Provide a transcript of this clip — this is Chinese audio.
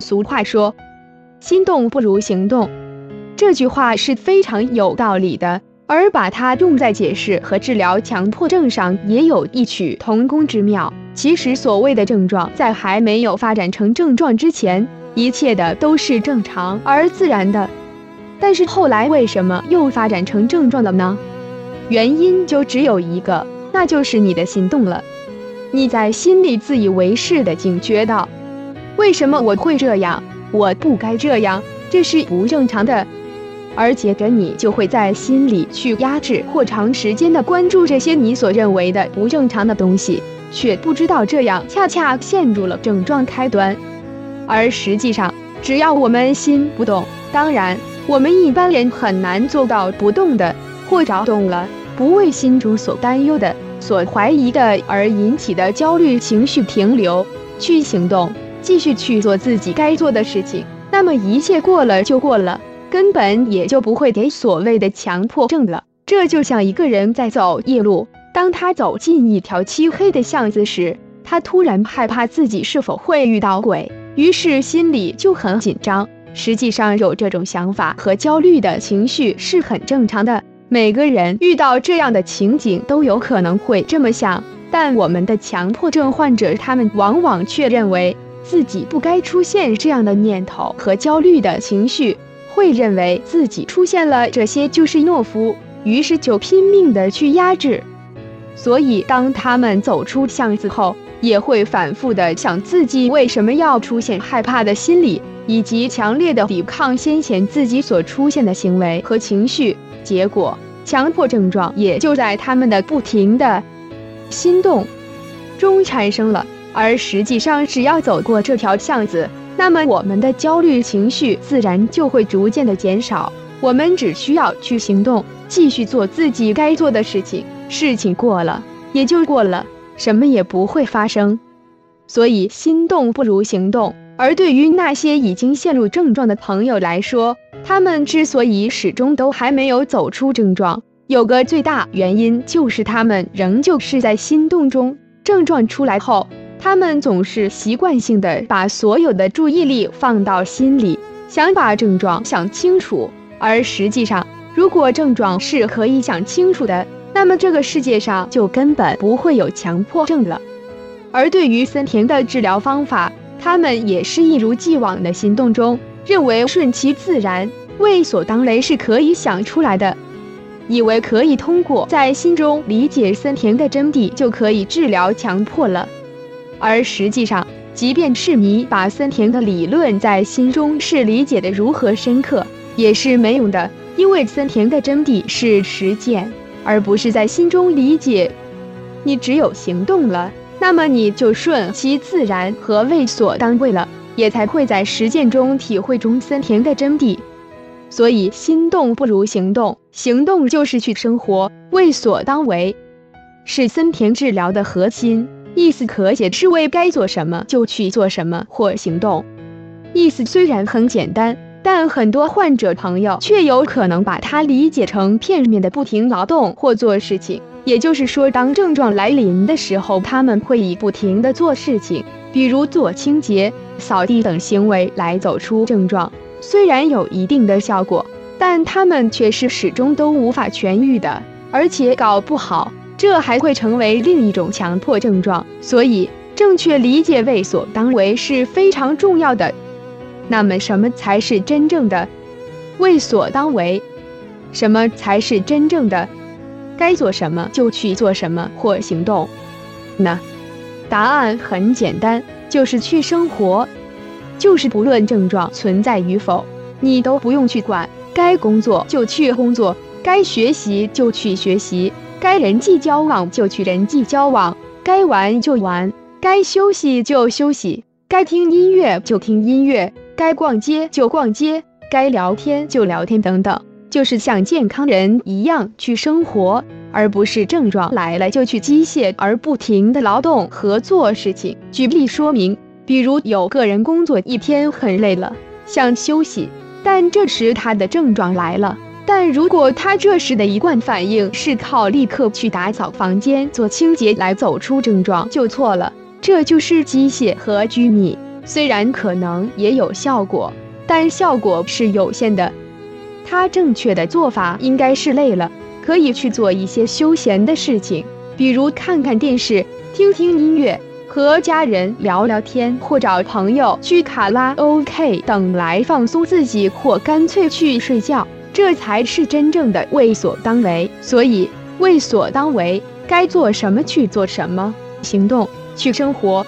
俗话说：“心动不如行动。”这句话是非常有道理的，而把它用在解释和治疗强迫症上，也有异曲同工之妙。其实，所谓的症状，在还没有发展成症状之前，一切的都是正常而自然的。但是后来为什么又发展成症状了呢？原因就只有一个，那就是你的心动了。你在心里自以为是的警觉到，为什么我会这样？我不该这样，这是不正常的。而接着你就会在心里去压制或长时间的关注这些你所认为的不正常的东西，却不知道这样恰恰陷入了症状开端。而实际上，只要我们心不动，当然我们一般人很难做到不动的，或者动了，不为心中所担忧的、所怀疑的而引起的焦虑情绪停留，去行动，继续去做自己该做的事情，那么一切过了就过了。根本也就不会给所谓的强迫症了。这就像一个人在走夜路，当他走进一条漆黑的巷子时，他突然害怕自己是否会遇到鬼，于是心里就很紧张。实际上，有这种想法和焦虑的情绪是很正常的。每个人遇到这样的情景都有可能会这么想，但我们的强迫症患者，他们往往却认为自己不该出现这样的念头和焦虑的情绪。会认为自己出现了这些就是懦夫，于是就拼命的去压制。所以当他们走出巷子后，也会反复的想自己为什么要出现害怕的心理，以及强烈的抵抗先前自己所出现的行为和情绪。结果，强迫症状也就在他们的不停的心动中产生了。而实际上，只要走过这条巷子。那么我们的焦虑情绪自然就会逐渐的减少，我们只需要去行动，继续做自己该做的事情，事情过了也就过了，什么也不会发生。所以心动不如行动。而对于那些已经陷入症状的朋友来说，他们之所以始终都还没有走出症状，有个最大原因就是他们仍旧是在心动中。症状出来后。他们总是习惯性的把所有的注意力放到心里，想把症状想清楚。而实际上，如果症状是可以想清楚的，那么这个世界上就根本不会有强迫症了。而对于森田的治疗方法，他们也是一如既往的行动中，认为顺其自然、为所当为是可以想出来的，以为可以通过在心中理解森田的真谛就可以治疗强迫了。而实际上，即便是你把森田的理论在心中是理解的如何深刻，也是没用的，因为森田的真谛是实践，而不是在心中理解。你只有行动了，那么你就顺其自然和为所当为了，也才会在实践中体会中森田的真谛。所以，心动不如行动，行动就是去生活，为所当为，是森田治疗的核心。意思可解是为该做什么就去做什么或行动。意思虽然很简单，但很多患者朋友却有可能把它理解成片面的不停劳动或做事情。也就是说，当症状来临的时候，他们会以不停的做事情，比如做清洁、扫地等行为来走出症状。虽然有一定的效果，但他们却是始终都无法痊愈的，而且搞不好。这还会成为另一种强迫症状，所以正确理解为所当为是非常重要的。那么，什么才是真正的为所当为？什么才是真正的该做什么就去做什么或行动呢？答案很简单，就是去生活，就是不论症状存在与否，你都不用去管。该工作就去工作，该学习就去学习。该人际交往就去人际交往，该玩就玩，该休息就休息，该听音乐就听音乐，该逛街就逛街，该聊天就聊天，等等，就是像健康人一样去生活，而不是症状来了就去机械而不停的劳动和做事情。举例说明，比如有个人工作一天很累了，想休息，但这时他的症状来了。但如果他这时的一贯反应是靠立刻去打扫房间、做清洁来走出症状，就错了。这就是机械和拘泥，虽然可能也有效果，但效果是有限的。他正确的做法应该是累了，可以去做一些休闲的事情，比如看看电视、听听音乐、和家人聊聊天，或找朋友去卡拉 OK 等来放松自己，或干脆去睡觉。这才是真正的为所当为。所以，为所当为，该做什么去做什么，行动去生活。